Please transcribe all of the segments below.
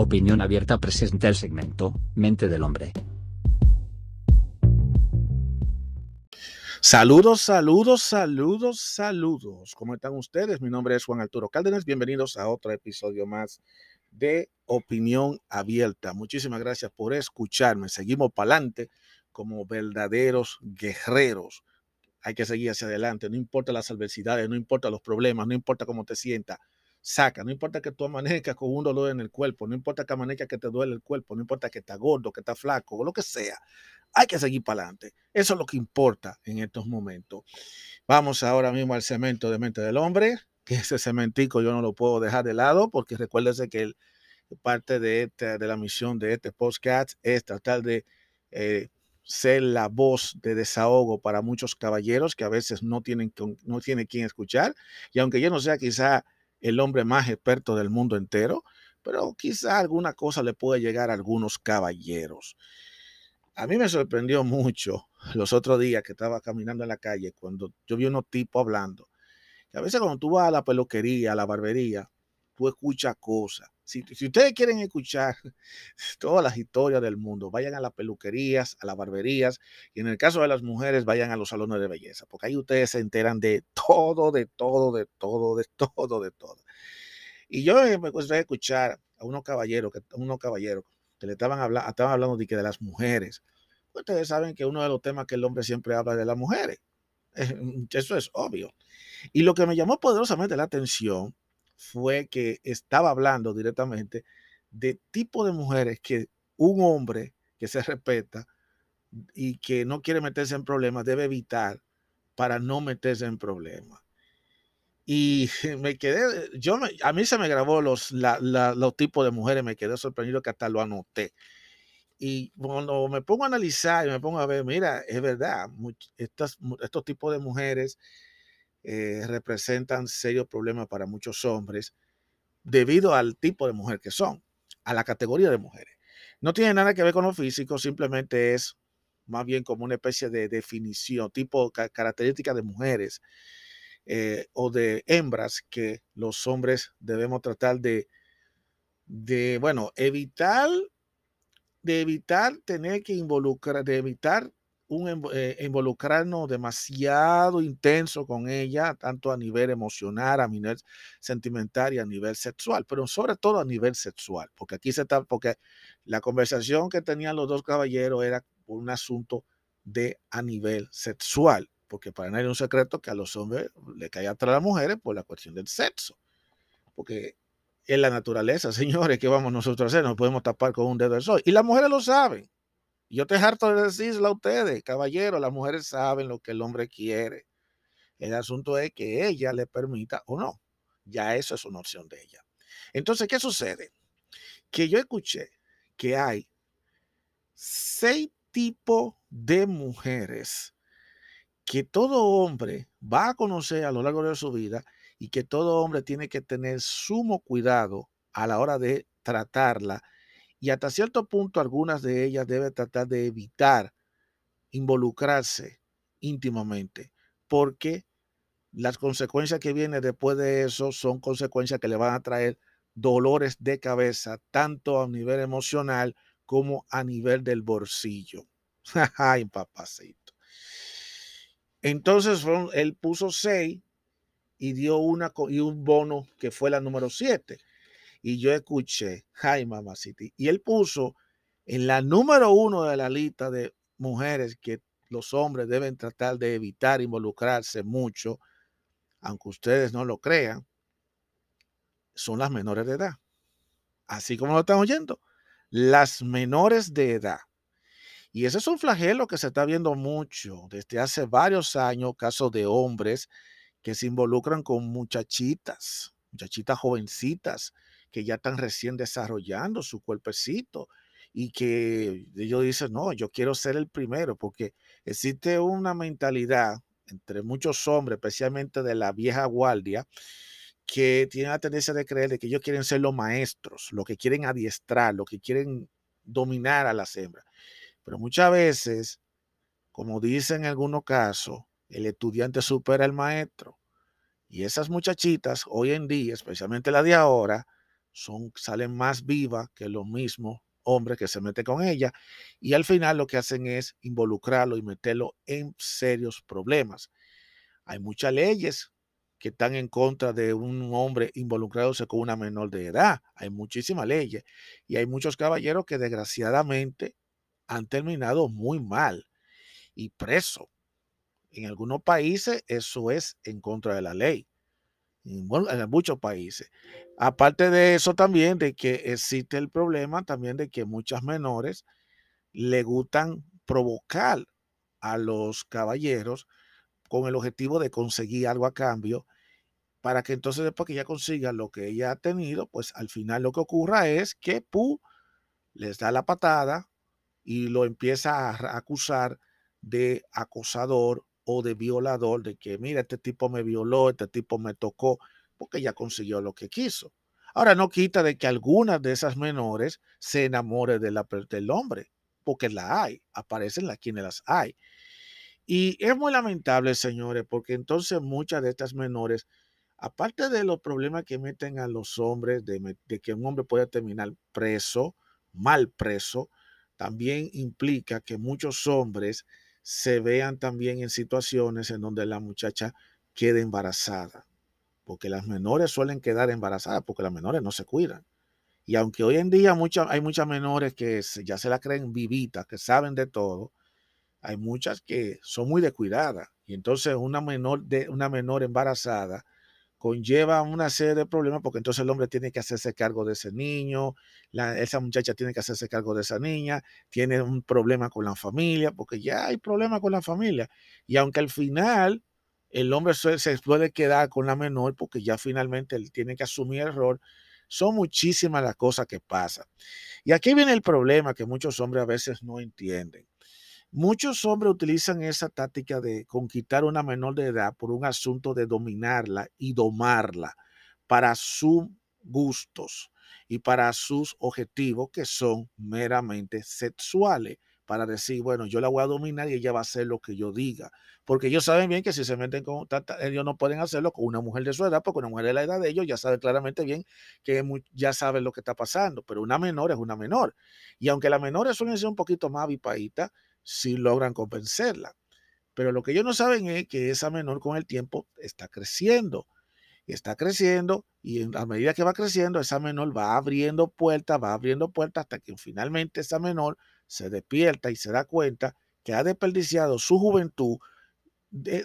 Opinión Abierta presenta el segmento Mente del Hombre. Saludos, saludos, saludos, saludos. ¿Cómo están ustedes? Mi nombre es Juan Arturo Cárdenas. Bienvenidos a otro episodio más de Opinión Abierta. Muchísimas gracias por escucharme. Seguimos para adelante como verdaderos guerreros. Hay que seguir hacia adelante, no importa las adversidades, no importa los problemas, no importa cómo te sientas saca. No importa que tú amanezcas con un dolor en el cuerpo, no importa que amanezcas que te duele el cuerpo, no importa que estás gordo, que estás flaco o lo que sea. Hay que seguir para adelante. Eso es lo que importa en estos momentos. Vamos ahora mismo al cemento de mente del hombre, que ese cementico yo no lo puedo dejar de lado porque recuérdese que parte de, este, de la misión de este podcast es tratar de eh, ser la voz de desahogo para muchos caballeros que a veces no tienen, no tienen quien escuchar. Y aunque yo no sea quizá el hombre más experto del mundo entero, pero quizá alguna cosa le puede llegar a algunos caballeros. A mí me sorprendió mucho los otros días que estaba caminando en la calle cuando yo vi unos tipos hablando. a veces cuando tú vas a la peluquería, a la barbería, tú escuchas cosas si, ustedes quieren escuchar todas las historias del mundo, vayan a las peluquerías, a las barberías y en el caso de las mujeres, vayan a los salones de belleza, porque ahí ustedes se enteran de todo, de todo, de todo, de todo, de todo. Y yo me gusta escuchar a unos caballeros, que, unos caballeros que le estaban, hablando, estaban hablando de, que de las mujeres. Ustedes saben que uno de los temas que el hombre siempre habla de las mujeres. Eso es obvio. Y lo que me llamó poderosamente la atención fue que estaba hablando directamente de tipo de mujeres que un hombre que se respeta y que no quiere meterse en problemas debe evitar para no meterse en problemas. Y me quedé, yo a mí se me grabó los, los tipos de mujeres, me quedé sorprendido que hasta lo anoté. Y cuando me pongo a analizar y me pongo a ver, mira, es verdad, estos, estos tipos de mujeres eh, representan serios problemas para muchos hombres debido al tipo de mujer que son, a la categoría de mujeres. No tiene nada que ver con lo físico, simplemente es más bien como una especie de definición, tipo característica de mujeres eh, o de hembras que los hombres debemos tratar de, de, bueno, evitar, de evitar tener que involucrar, de evitar un eh, involucrarnos demasiado intenso con ella, tanto a nivel emocional, a nivel sentimental y a nivel sexual, pero sobre todo a nivel sexual, porque aquí se está, porque la conversación que tenían los dos caballeros era un asunto de a nivel sexual, porque para nadie es un secreto que a los hombres le cae atrás a las mujeres por la cuestión del sexo, porque es la naturaleza, señores, ¿qué vamos nosotros a hacer? Nos podemos tapar con un dedo del sol. Y las mujeres lo saben. Yo te harto de decirlo a ustedes, caballero, las mujeres saben lo que el hombre quiere. El asunto es que ella le permita o no. Ya eso es una opción de ella. Entonces, ¿qué sucede? Que yo escuché que hay seis tipos de mujeres que todo hombre va a conocer a lo largo de su vida y que todo hombre tiene que tener sumo cuidado a la hora de tratarla y hasta cierto punto algunas de ellas deben tratar de evitar involucrarse íntimamente, porque las consecuencias que vienen después de eso son consecuencias que le van a traer dolores de cabeza, tanto a nivel emocional como a nivel del bolsillo. Ay, papacito. Entonces él puso seis y dio una y un bono que fue la número siete y yo escuché, Ay, mamacita, y él puso en la número uno de la lista de mujeres que los hombres deben tratar de evitar involucrarse mucho, aunque ustedes no lo crean, son las menores de edad. Así como lo están oyendo, las menores de edad. Y ese es un flagelo que se está viendo mucho desde hace varios años, casos de hombres que se involucran con muchachitas, muchachitas jovencitas, que ya están recién desarrollando su cuerpecito y que ellos dicen, no, yo quiero ser el primero, porque existe una mentalidad entre muchos hombres, especialmente de la vieja guardia, que tienen la tendencia de creer de que ellos quieren ser los maestros, lo que quieren adiestrar, lo que quieren dominar a las hembras. Pero muchas veces, como dicen en algunos casos, el estudiante supera al maestro. Y esas muchachitas hoy en día, especialmente la de ahora, son, salen más vivas que los mismos hombres que se meten con ella y al final lo que hacen es involucrarlo y meterlo en serios problemas. Hay muchas leyes que están en contra de un hombre involucrándose con una menor de edad. Hay muchísimas leyes y hay muchos caballeros que desgraciadamente han terminado muy mal y preso. En algunos países eso es en contra de la ley. En, muchos países. Aparte de eso también, de que existe el problema también de que muchas menores le gustan provocar a los caballeros con el objetivo de conseguir algo a cambio para que entonces después que ella consiga lo que ella ha tenido, pues al final lo que ocurra es que Pu les da la patada y lo empieza a acusar de acosador o de violador, de que mira, este tipo me violó, este tipo me tocó, porque ella consiguió lo que quiso. Ahora no quita de que algunas de esas menores se enamore de la, del hombre, porque la hay, aparecen las quienes las hay. Y es muy lamentable, señores, porque entonces muchas de estas menores, aparte de los problemas que meten a los hombres, de que un hombre pueda terminar preso, mal preso, también implica que muchos hombres se vean también en situaciones en donde la muchacha quede embarazada, porque las menores suelen quedar embarazadas porque las menores no se cuidan. Y aunque hoy en día hay muchas menores que ya se la creen vivitas, que saben de todo, hay muchas que son muy descuidadas. Y entonces una menor, de, una menor embarazada conlleva una serie de problemas porque entonces el hombre tiene que hacerse cargo de ese niño, esa muchacha tiene que hacerse cargo de esa niña, tiene un problema con la familia, porque ya hay problemas con la familia. Y aunque al final el hombre se, puede quedar con la menor porque ya finalmente él tiene que asumir el rol, son muchísimas las cosas que pasan. Y aquí viene el problema que muchos hombres a veces no entienden. Muchos hombres utilizan esa táctica de conquistar una menor de edad por un asunto de dominarla y domarla para sus gustos y para sus objetivos que son meramente sexuales. Para decir, bueno, yo la voy a dominar y ella va a hacer lo que yo diga. Porque ellos saben bien que si se meten con, ellos no pueden hacerlo con una mujer de su edad, porque una mujer de la edad de ellos ya sabe claramente bien que ya sabe lo que está pasando. Pero una menor es una menor. Y aunque las menores suelen ser un poquito más avipaditas, si logran convencerla. Pero lo que ellos no saben es que esa menor con el tiempo está creciendo. Está creciendo y a medida que va creciendo, esa menor va abriendo puertas, va abriendo puertas hasta que finalmente esa menor se despierta y se da cuenta que ha desperdiciado su juventud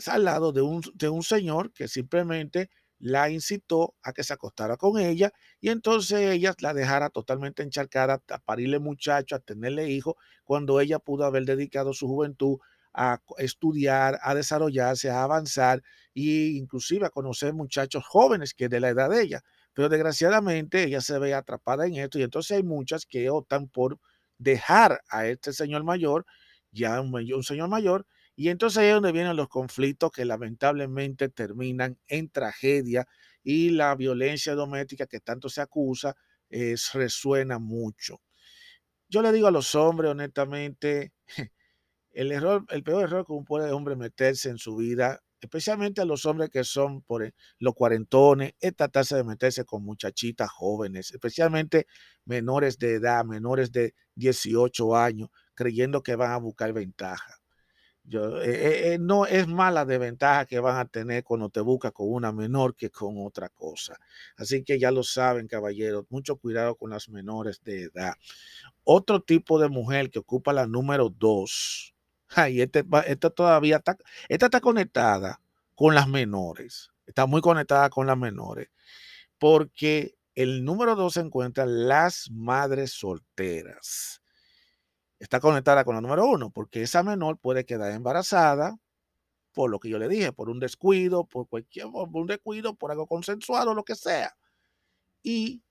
al lado de un, de un señor que simplemente la incitó a que se acostara con ella y entonces ella la dejara totalmente encharcada a parirle muchacho, a tenerle hijos, cuando ella pudo haber dedicado su juventud a estudiar, a desarrollarse, a avanzar e inclusive a conocer muchachos jóvenes que de la edad de ella. Pero desgraciadamente ella se ve atrapada en esto y entonces hay muchas que optan por dejar a este señor mayor, ya un señor mayor, y entonces ahí es donde vienen los conflictos que lamentablemente terminan en tragedia y la violencia doméstica que tanto se acusa es, resuena mucho. Yo le digo a los hombres, honestamente, el error, el peor error que un puede hombre meterse en su vida, especialmente a los hombres que son por e, los cuarentones, es tratarse de meterse con muchachitas jóvenes, especialmente menores de edad, menores de 18 años, creyendo que van a buscar ventaja. Eh, eh, no es mala desventaja que van a tener cuando te buscas con una menor que con otra cosa. Así que ya lo saben, caballeros, mucho cuidado con las menores de edad. Otro tipo de mujer que ocupa la número dos, ay, este, esta todavía está, esta está conectada con las menores, está muy conectada con las menores, porque el número dos se encuentra las madres solteras está conectada con la número uno, porque esa menor puede quedar embarazada por lo que yo le dije, por un descuido, por cualquier por un descuido, por algo consensuado, lo que sea. Y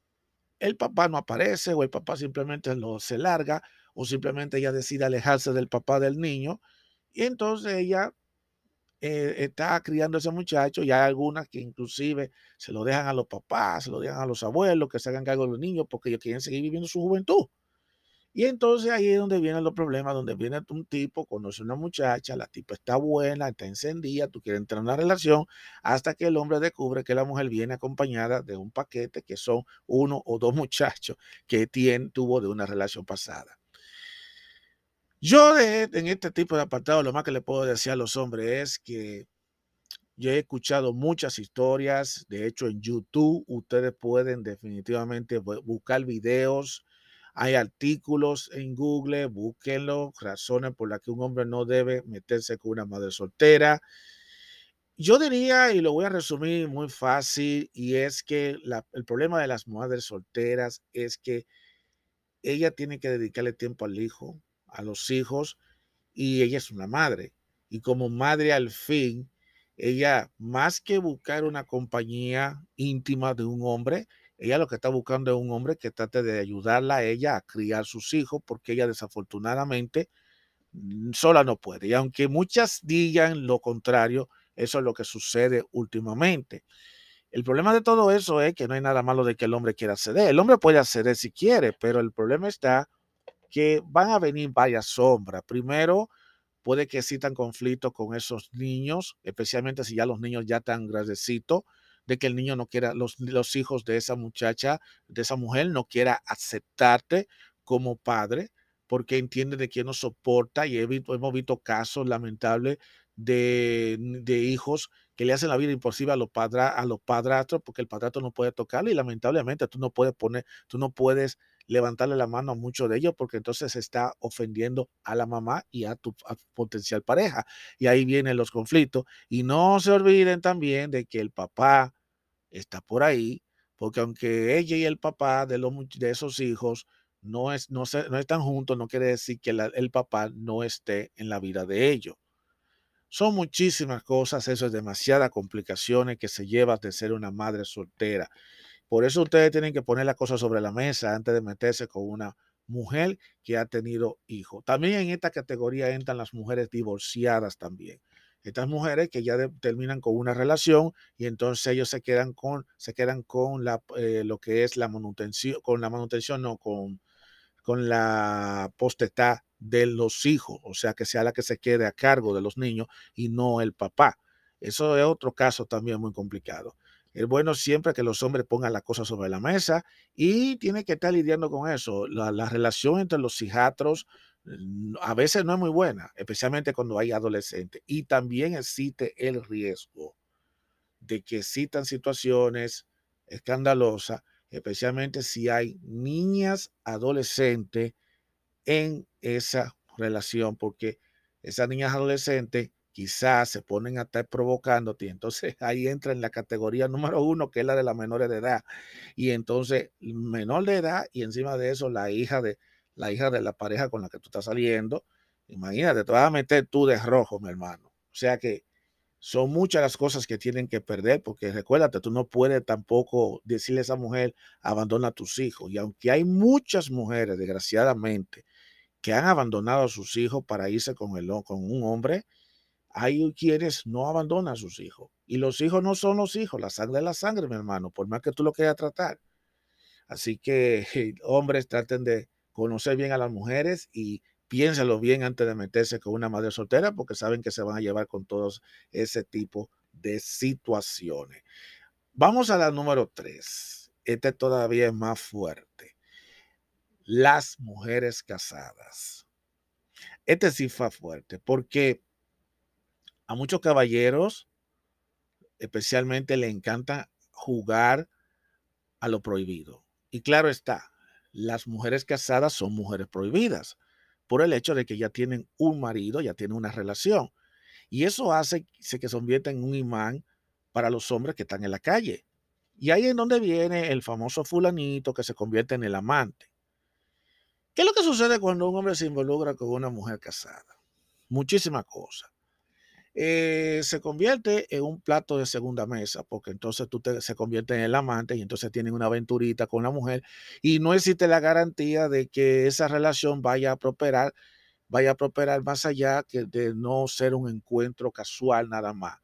el papá no aparece o el papá simplemente lo, se larga o simplemente ella decide alejarse del papá del niño y entonces ella eh, está criando a ese muchacho y hay algunas que inclusive se lo dejan a los papás, se lo dejan a los abuelos que se hagan cargo de los niños porque ellos quieren seguir viviendo su juventud. Y entonces ahí es donde vienen los problemas, donde viene un tipo, conoce una muchacha, la tipa está buena, está encendida, tú quieres entrar en una relación, hasta que el hombre descubre que la mujer viene acompañada de un paquete que son uno o dos muchachos que tiene, tuvo de una relación pasada. Yo en este tipo de apartado lo más que le puedo decir a los hombres es que yo he escuchado muchas historias, de hecho en YouTube ustedes pueden definitivamente buscar videos hay artículos en Google, búsquenlo, razones por las que un hombre no debe meterse con una madre soltera. Yo diría, y lo voy a resumir muy fácil, y es que el problema de las madres solteras es que ella tiene que dedicarle tiempo al hijo, a los hijos, y ella es una madre. Y como madre al fin, ella, más que buscar una compañía íntima de un hombre, ella lo que está buscando es un hombre que trate de ayudarla a ella a criar sus hijos, porque ella desafortunadamente mm, sola no puede. Y aunque muchas digan lo contrario, eso es lo que sucede últimamente. El problema de todo eso es que no hay nada malo de que el hombre quiera ceder. El hombre puede acceder si quiere, pero el problema está que van a venir varias sombras. Primero, puede que existan conflictos con esos niños, especialmente si ya los niños ya están grandecitos de que el niño no quiera, los, los hijos de esa muchacha, de esa mujer, no quiera aceptarte como padre, porque entiende de que no soporta y hemos visto casos lamentables de, de, hijos que le hacen la vida imposible a los, padra, a los padrastros porque el padrastro no puede tocarle y lamentablemente tú no puedes poner, tú no puedes levantarle la mano a muchos de ellos porque entonces se está ofendiendo a la mamá y a tu, potencial pareja. Y ahí vienen los conflictos. Y no se olviden también de que el papá está por ahí, porque aunque ella y el papá de, los, de esos hijos no, es, no, se, no están juntos, no quiere decir que el papá no esté en la vida de ellos. Son muchísimas cosas, eso es demasiadas complicaciones que se lleva de ser una madre soltera. Por eso ustedes tienen que poner las cosas sobre la mesa antes de meterse con una mujer que ha tenido hijos. También en esta categoría entran las mujeres divorciadas también. Estas mujeres que ya terminan con una relación y entonces ellos se quedan con, se quedan con la, eh, lo que es la manutención, con la manutención, no, con, con la postestad de los hijos, o sea, que sea la que se quede a cargo de los niños y no el papá. Eso es otro caso también muy complicado. Es bueno siempre que los hombres pongan las cosas sobre la mesa y tiene que estar lidiando con eso. La, relación entre los hijatros mm, a veces no es muy buena, especialmente cuando hay adolescentes. Y también existe el riesgo de que existan situaciones escandalosas, especialmente si hay niñas adolescentes en esa relación, porque esas niñas adolescentes quizás se ponen a estar provocándote. Entonces ahí entra en la categoría número uno, que es la de las menores de edad. Y entonces, menor de edad y encima de eso, la hija de la hija de la pareja con la que tú estás saliendo. Imagínate, te vas a meter tú de rojo, mi hermano. O sea que son muchas las cosas que tienen que perder, porque recuérdate, tú no puedes tampoco decirle a esa mujer, abandona a tus hijos. Y aunque hay muchas mujeres, desgraciadamente, que han abandonado a sus hijos para irse con, el, con un hombre, hay quienes no abandonan a sus hijos. Y los hijos no son los hijos, la sangre es la sangre, mi hermano, por más que tú lo quieras tratar. Así que hombres traten de conocer bien a las mujeres y piénsalo bien antes de meterse con una madre soltera porque saben que se van a llevar con todos ese tipo de situaciones. Vamos a la número tres. Este todavía es más fuerte. Las mujeres casadas. Este sí fue fuerte porque a muchos caballeros, especialmente, le encanta jugar a lo prohibido. Y claro está, las mujeres casadas son mujeres prohibidas por el hecho de que ya tienen un marido, ya tienen una relación. Y eso hace que se convierta en un imán para los hombres que están en la calle. Y ahí es donde viene el famoso fulanito que se convierte en el amante. ¿Qué es lo que sucede cuando un hombre se involucra con una mujer casada? Muchísimas cosas. Eh, se convierte en un plato de segunda mesa, porque entonces tú te, se convierte en el amante y entonces tienen una aventurita con la mujer y no existe la garantía de que esa relación vaya a prosperar, vaya a prosperar más allá que de no ser un encuentro casual nada más.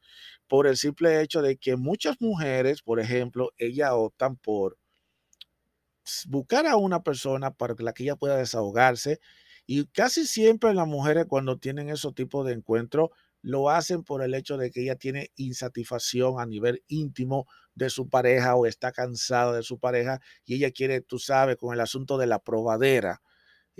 Por el simple hecho de que muchas mujeres, por ejemplo, ellas optan por buscar a una persona para la que ella pueda desahogarse. Y casi siempre las mujeres cuando tienen esos tipos de encuentros lo hacen por el hecho de que ella tiene insatisfacción a nivel íntimo de su pareja o está cansada de su pareja y ella quiere, tú sabes, con el asunto de la probadera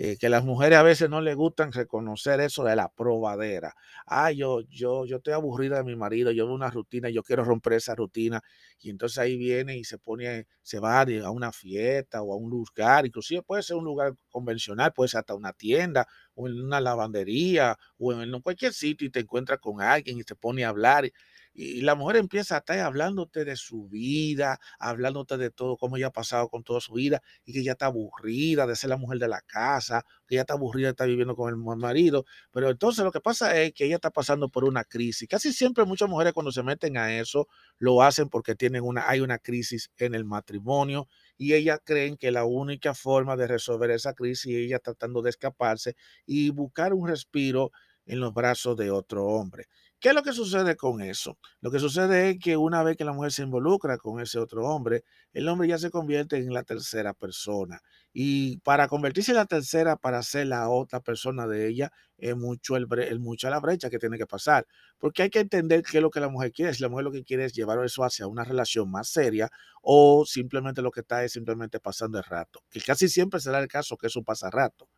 eh, que las mujeres a veces no les gustan reconocer eso de la probadera. Ah, yo, yo, yo estoy aburrida de mi marido, yo veo una rutina, yo quiero romper esa rutina. Y entonces ahí viene y se pone, se va a una fiesta o a un lugar, inclusive puede ser un lugar convencional, puede ser hasta una tienda o en una lavandería o en cualquier sitio y te encuentras con alguien y te pone a hablar y la mujer empieza a estar hablándote de su vida, hablándote de todo, cómo ella ha pasado con toda su vida y que ella está aburrida de ser la mujer de la casa, que ella está aburrida de estar viviendo con el marido. Pero entonces lo que pasa es que ella está pasando por una crisis. Casi siempre muchas mujeres cuando se meten a eso lo hacen porque tienen una, hay una crisis en el matrimonio y ellas creen que la única forma de resolver esa crisis es ella tratando de escaparse y buscar un respiro en los brazos de otro hombre. ¿Qué es lo que sucede con eso? Lo que sucede es que una vez que la mujer se involucra con ese otro hombre, el hombre ya se convierte en la tercera persona. Y para convertirse en la tercera, para ser la otra persona de ella, es mucho, el, mucha la brecha que tiene que pasar. Porque hay que entender qué es lo que la mujer quiere. Si la mujer lo que quiere es llevar eso hacia una relación más seria o simplemente lo que está es simplemente pasando el rato. Que casi siempre será el caso que eso pasa rato.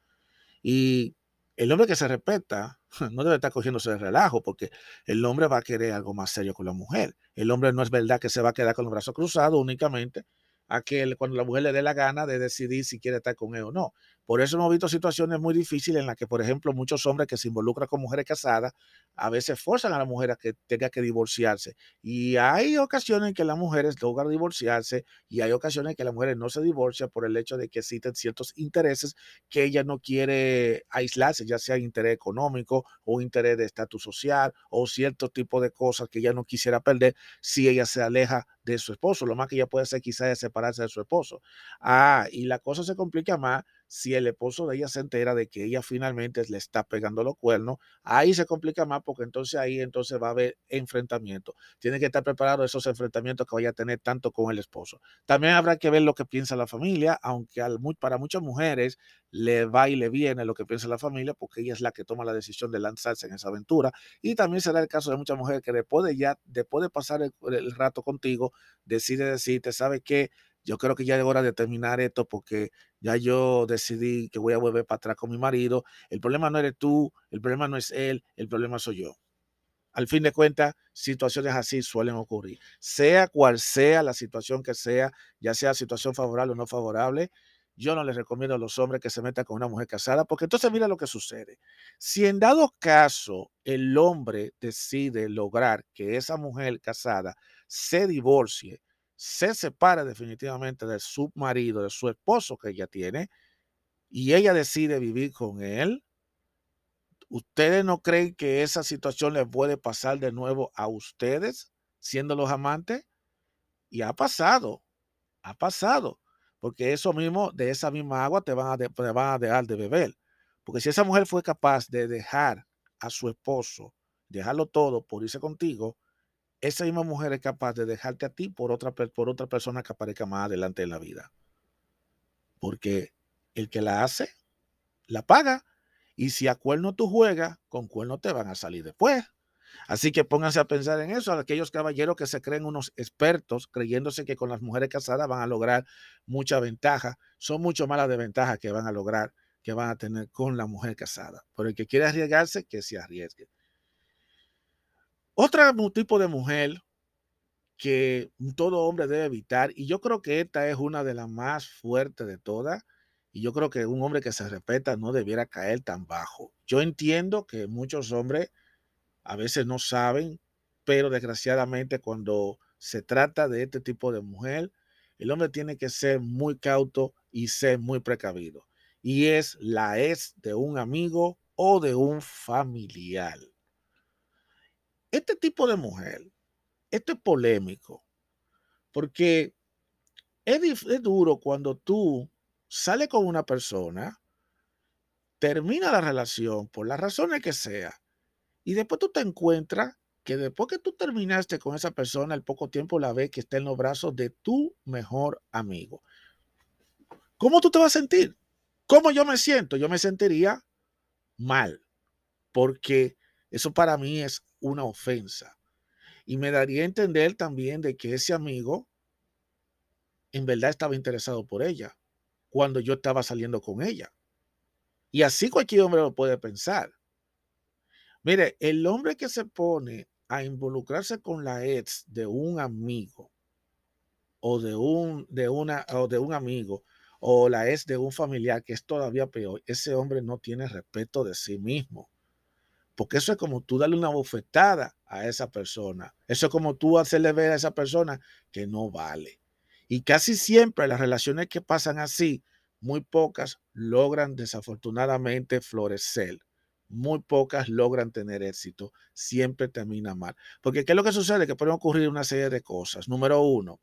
Y el hombre que se respeta no debe estar cogiéndose de relajo porque el hombre va a querer algo más serio con la mujer. El hombre no es verdad que se va a quedar con los brazos cruzados únicamente a que cuando la mujer le dé la gana de decidir si quiere estar con él o no. Por eso hemos visto situaciones muy difíciles en las que, por ejemplo, muchos hombres que se involucran con mujeres casadas a veces forzan a la mujer a que tenga que divorciarse. Y hay ocasiones en que las mujeres logran divorciarse y hay ocasiones en que las mujeres no se divorcian por el hecho de que existen ciertos intereses que ella no quiere aislarse, ya sea interés económico o interés de estatus social o cierto tipo de cosas que ella no quisiera perder si ella se aleja de su esposo. Lo más que ella puede hacer quizás es separarse de su esposo. Ah, y la cosa se complica más si el esposo de ella se entera de que ella finalmente le está pegando los cuernos, ahí se complica más porque entonces ahí entonces va a haber enfrentamiento. Tiene que estar preparado esos enfrentamientos que vaya a tener tanto con el esposo. También habrá que ver lo que piensa la familia, aunque para muchas mujeres le va y le viene lo que piensa la familia porque ella es la que toma la decisión de lanzarse en esa aventura. Y también será el caso de muchas mujeres que después de ya, después de pasar el, el rato contigo, decide decirte, ¿sabe qué? Yo creo que ya es hora de terminar esto porque ya yo decidí que voy a volver para atrás con mi marido. El problema no eres tú, el problema no es él, el problema soy yo. Al fin de cuentas, situaciones así suelen ocurrir. Sea cual sea la situación que sea, ya sea situación favorable o no favorable, yo no les recomiendo a los hombres que se metan con una mujer casada, porque entonces mira lo que sucede. Si en dado caso el hombre decide lograr que esa mujer casada se divorcie, se separa definitivamente de su marido, de su esposo que ella tiene, y ella decide vivir con él, ¿ustedes no creen que esa situación les puede pasar de nuevo a ustedes, siendo los amantes? Y ha pasado, ha pasado, porque eso mismo, de esa misma agua te van a, te van a dejar de beber. Porque si esa mujer fue capaz de dejar a su esposo, dejarlo todo por irse contigo, esa misma mujer es capaz de dejarte a ti por otra, por otra persona que aparezca más adelante en la vida. Porque el que la hace, la paga. Y si a cuerno tú juegas, con cuerno te van a salir después. Así que pónganse a pensar en eso, aquellos caballeros que se creen unos expertos, creyéndose que con las mujeres casadas van a lograr mucha ventaja, son mucho más las desventajas que van a lograr, que van a tener con la mujer casada. Por el que quiere arriesgarse, que se arriesgue. Otro tipo de mujer que todo hombre debe evitar, y yo creo que esta es una de las más fuertes de todas, y yo creo que un hombre que se respeta no debiera caer tan bajo. Yo entiendo que muchos hombres a veces no saben, pero desgraciadamente cuando se trata de este tipo de mujer, el hombre tiene que ser muy cauto y ser muy precavido. Y es la ex de un amigo o de un familiar. Este tipo de mujer, esto es polémico, porque es, duro cuando tú sales con una persona, termina la relación por las razones que sea, y después tú te encuentras que después que tú terminaste con esa persona, al poco tiempo la ves que está en los brazos de tu mejor amigo. ¿cómo tú te vas a sentir? ¿Cómo yo me siento? Yo me sentiría mal, porque eso para mí es una ofensa. Y me daría a entender también de que ese amigo en verdad estaba interesado por ella cuando yo estaba saliendo con ella. Y así cualquier hombre lo puede pensar. Mire, el hombre que se pone a involucrarse con la ex de un amigo o de un, de una, o de un amigo o la ex de un familiar, que es todavía peor, ese hombre no tiene respeto de sí mismo. Porque eso es como tú darle una bofetada a esa persona. Eso es como tú hacerle ver a esa persona que no vale. Y casi siempre las relaciones que pasan así, muy pocas logran desafortunadamente florecer. Muy pocas logran tener éxito. Siempre termina mal. Porque ¿qué es lo que sucede? Que pueden ocurrir una serie de cosas. Número uno,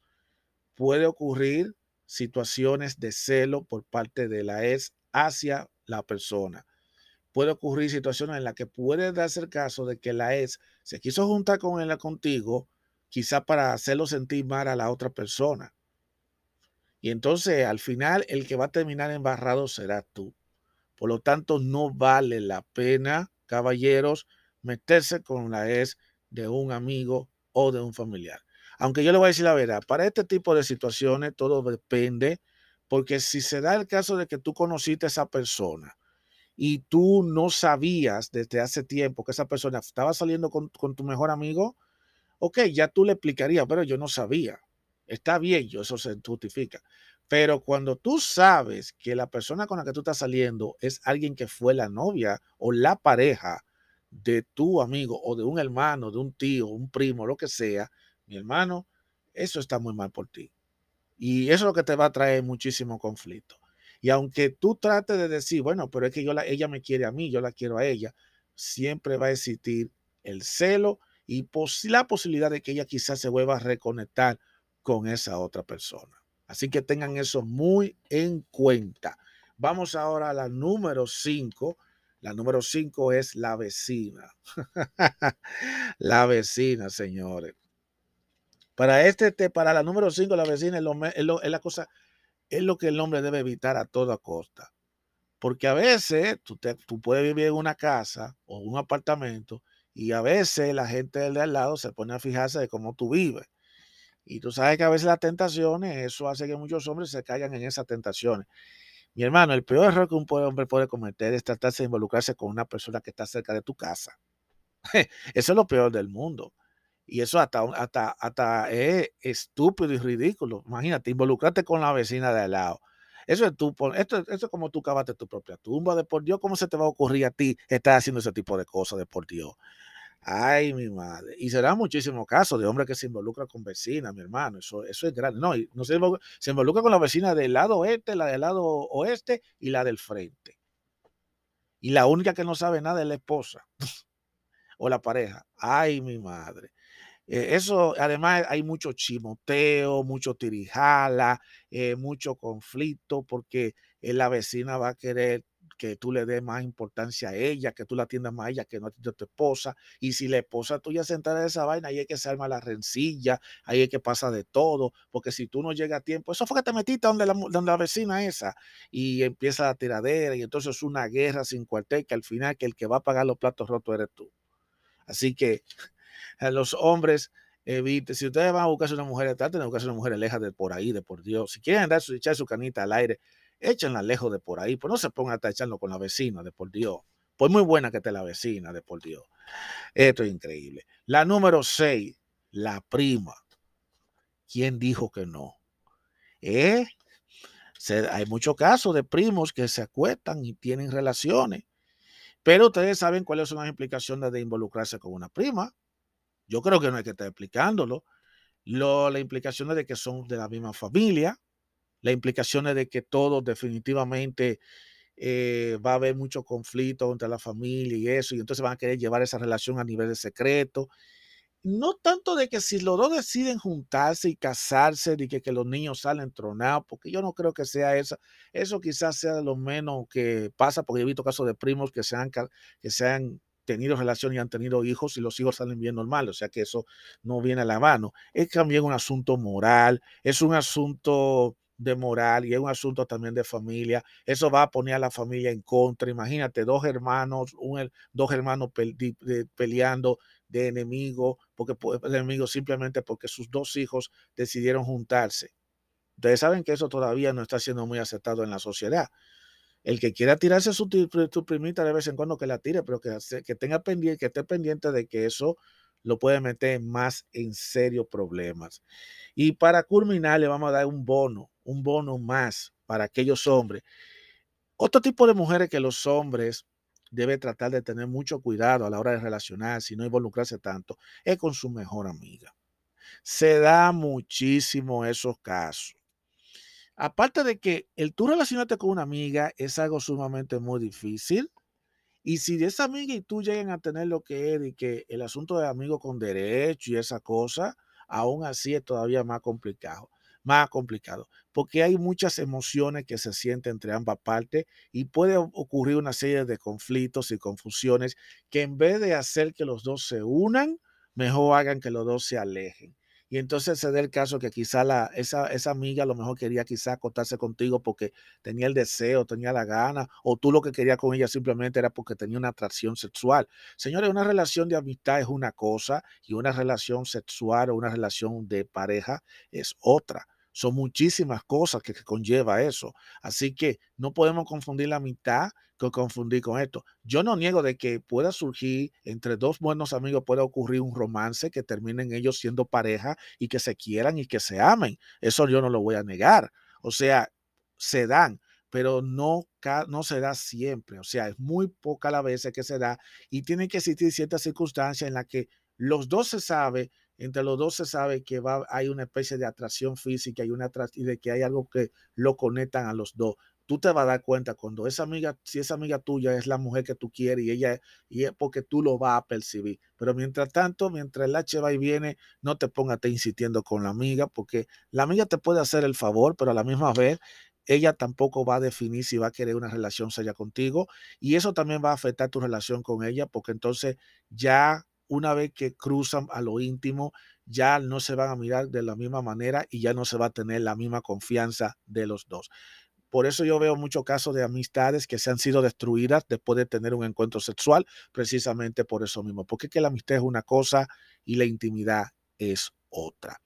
puede ocurrir situaciones de celo por parte de la ex hacia la persona puede ocurrir situaciones en las que puede darse caso de que la ex se quiso juntar con él contigo, quizá para hacerlo sentir mal a la otra persona. Y entonces al final el que va a terminar embarrado será tú. Por lo tanto, no vale la pena, caballeros, meterse con la ex de un amigo o de un familiar. Aunque yo le voy a decir la verdad, para este tipo de situaciones todo depende, porque si se da el caso de que tú conociste a esa persona, y tú no sabías desde hace tiempo que esa persona estaba saliendo con, tu mejor amigo, ok, ya tú le explicarías, pero yo no sabía. Está bien, yo eso se justifica. Pero cuando tú sabes que la persona con la que tú estás saliendo es alguien que fue la novia o la pareja de tu amigo o de un hermano, de un tío, un primo, lo que sea, mi hermano, eso está muy mal por ti. Y eso es lo que te va a traer muchísimo conflicto. Y aunque tú trates de decir, bueno, pero es que yo la, ella me quiere a mí, yo la quiero a ella, siempre va a existir el celo y la posibilidad de que ella quizás se vuelva a reconectar con esa otra persona. Así que tengan eso muy en cuenta. Vamos ahora a la número 5. La número 5 es la vecina. la vecina, señores. Para este, para la número 5, la vecina es, es la cosa es lo que el hombre debe evitar a toda costa. Porque a veces tú, tú puedes vivir en una casa o un apartamento y a veces la gente del de al lado se pone a fijarse de cómo tú vives. Y tú sabes que a veces las tentaciones, eso hace que muchos hombres se caigan en esas tentaciones. Mi hermano, el peor error que un hombre puede cometer es tratarse de involucrarse con una persona que está cerca de tu casa. Eso es lo peor del mundo. Y eso hasta, hasta, hasta es estúpido y ridículo. Imagínate, involucrarte con la vecina de al lado. Eso es, tú, esto, esto es como tú cavaste tu propia tumba, de por Dios. ¿Cómo se te va a ocurrir a ti estar haciendo ese tipo de cosas, de por Dios? Ay, mi madre. Y será muchísimos casos de hombres que se involucran con vecinas, mi hermano. Eso, eso es grande. No, no se, se involucra con la vecina del lado este, la del lado oeste y la del frente. Y la única que no sabe nada es la esposa o la pareja. Ay, mi madre. Eh, eso, además, hay mucho chimoteo, mucho tirijala, eh, mucho conflicto, porque eh, la vecina va a querer que tú le des más importancia a ella, que tú la atiendas más a ella que no a tu esposa. Y si la esposa tuya se entera de esa vaina, ahí hay que se arma la rencilla, ahí hay que pasar de todo, porque si tú no llegas a tiempo, eso fue que te metiste donde la, donde la vecina esa y empieza la tiradera y entonces es una guerra sin cuartel que al final que el que va a pagar los platos rotos eres tú. Así que los hombres, evite, si ustedes van a buscarse una mujer, traten de buscarse una mujer lejos de por ahí, de por Dios. Si quieren andar, echar su canita al aire, échenla lejos de por ahí, pues no se pongan a estar echando con la vecina, de por Dios. Pues muy buena que esté la vecina, de por Dios. Esto es increíble. La número 6, la prima. ¿Quién dijo que no? ¿Eh? hay muchos casos de primos que se acuestan y tienen relaciones. Pero ustedes saben cuáles son las implicaciones de involucrarse con una prima. Yo creo que no hay que estar explicándolo. Lo, la implicación es de que son de la misma familia, la implicación es de que todos definitivamente eh, va a haber mucho conflicto entre la familia y eso, y entonces van a querer llevar esa relación a nivel de secreto. No tanto de que si los dos deciden juntarse y casarse, de que, que los niños salen tronados, porque yo no creo que sea eso. Eso quizás sea lo menos que pasa, porque he visto casos de primos que se que se han tenido relación y han tenido hijos y los hijos salen bien normal, o sea que eso no viene a la mano. Es también un asunto moral, es un asunto de moral y es un asunto también de familia. Eso va a poner a la familia en contra. Imagínate, dos hermanos, un, dos hermanos peleando de enemigo, porque de enemigo simplemente porque sus dos hijos decidieron juntarse. Ustedes saben que eso todavía no está siendo muy aceptado en la sociedad. El que quiera tirarse su, su primita de vez en cuando que la tire, pero que, tenga pendiente, que esté pendiente de que eso lo puede meter más en serios problemas. Y para culminar, le vamos a dar un bono, un bono más para aquellos hombres. Otro tipo de mujeres que los hombres deben tratar de tener mucho cuidado a la hora de relacionarse y no involucrarse tanto, es con su mejor amiga. Se da muchísimo esos casos. Aparte de que el tú relacionarte con una amiga es algo sumamente muy difícil, y si de esa amiga y tú llegan a tener lo que es y que el asunto de amigo con derecho y esa cosa, aún así es todavía más complicado, más complicado, porque hay muchas emociones que se sienten entre ambas partes y puede ocurrir una serie de conflictos y confusiones que en vez de hacer que los dos se unan, mejor hagan que los dos se alejen. Y entonces se da el caso que quizá la, esa, esa amiga a lo mejor quería quizá acostarse contigo porque tenía el deseo, tenía la gana, o tú lo que querías con ella simplemente era porque tenía una atracción sexual. Señores, una relación de amistad es una cosa y una relación sexual o una relación de pareja es otra. Son muchísimas cosas que, conlleva eso. Así que no podemos confundir la mitad con confundir con esto. Yo no niego de que pueda surgir entre dos buenos amigos, pueda ocurrir un romance que terminen ellos siendo pareja y que se quieran y que se amen. Eso yo no lo voy a negar. O sea, se dan, pero no, no se da siempre. O sea, es muy poca la vez que se da y tiene que existir ciertas circunstancias en las que los dos se sabe entre los dos se sabe que va, hay una especie de atracción física y, una y de que hay algo que lo conectan a los dos. Tú te vas a dar cuenta cuando esa amiga, si esa amiga tuya es la mujer que tú quieres y ella y es porque tú lo vas a percibir. Pero mientras tanto, mientras el H va y viene, no te pongas insistiendo con la amiga porque la amiga te puede hacer el favor, pero a la misma vez ella tampoco va a definir si va a querer una relación seria contigo y eso también va a afectar tu relación con ella porque entonces ya una vez que cruzan a lo íntimo, ya no se van a mirar de la misma manera y ya no se va a tener la misma confianza de los dos. Por eso yo veo muchos casos de amistades que se han sido destruidas después de tener un encuentro sexual, precisamente por eso mismo, porque que la amistad es una cosa y la intimidad es otra.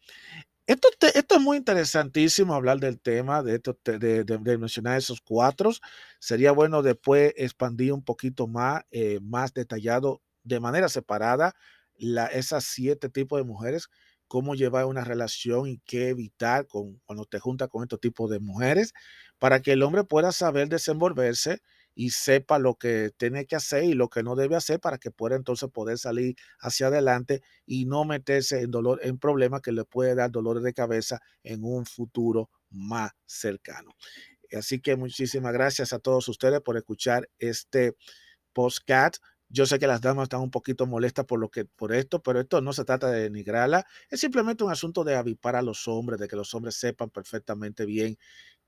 Esto, esto, es muy interesantísimo hablar del tema, de, esto, de, de, mencionar esos cuatro. Sería bueno después expandir un poquito más, eh, más detallado de manera separada la, esas siete tipos de mujeres, cómo llevar una relación y qué evitar con, cuando te juntas con estos tipos de mujeres, para que el hombre pueda saber desenvolverse y sepa lo que tiene que hacer y lo que no debe hacer para que pueda entonces poder salir hacia adelante y no meterse en dolor, en problemas que le puede dar dolores de cabeza en un futuro más cercano. Así que muchísimas gracias a todos ustedes por escuchar este postcat yo sé que las damas están un poquito molestas por, lo que, por esto, pero esto no se trata de denigrarla. Es simplemente un asunto de avipar a los hombres, de que los hombres sepan perfectamente bien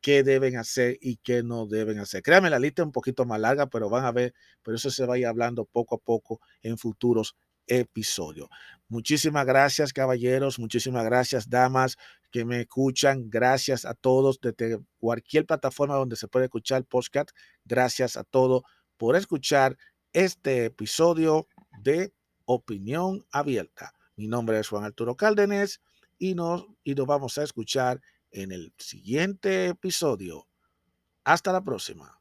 qué deben hacer y qué no deben hacer. Créanme, la lista es un poquito más larga, pero van a ver, pero eso se va a ir hablando poco a poco en futuros episodios. Muchísimas gracias, caballeros. Muchísimas gracias, damas que me escuchan. Gracias a todos desde cualquier plataforma donde se puede escuchar podcast. Gracias a todos por escuchar este episodio de Opinión Abierta. Mi nombre es Juan Arturo Cárdenas y nos, y nos vamos a escuchar en el siguiente episodio. Hasta la próxima.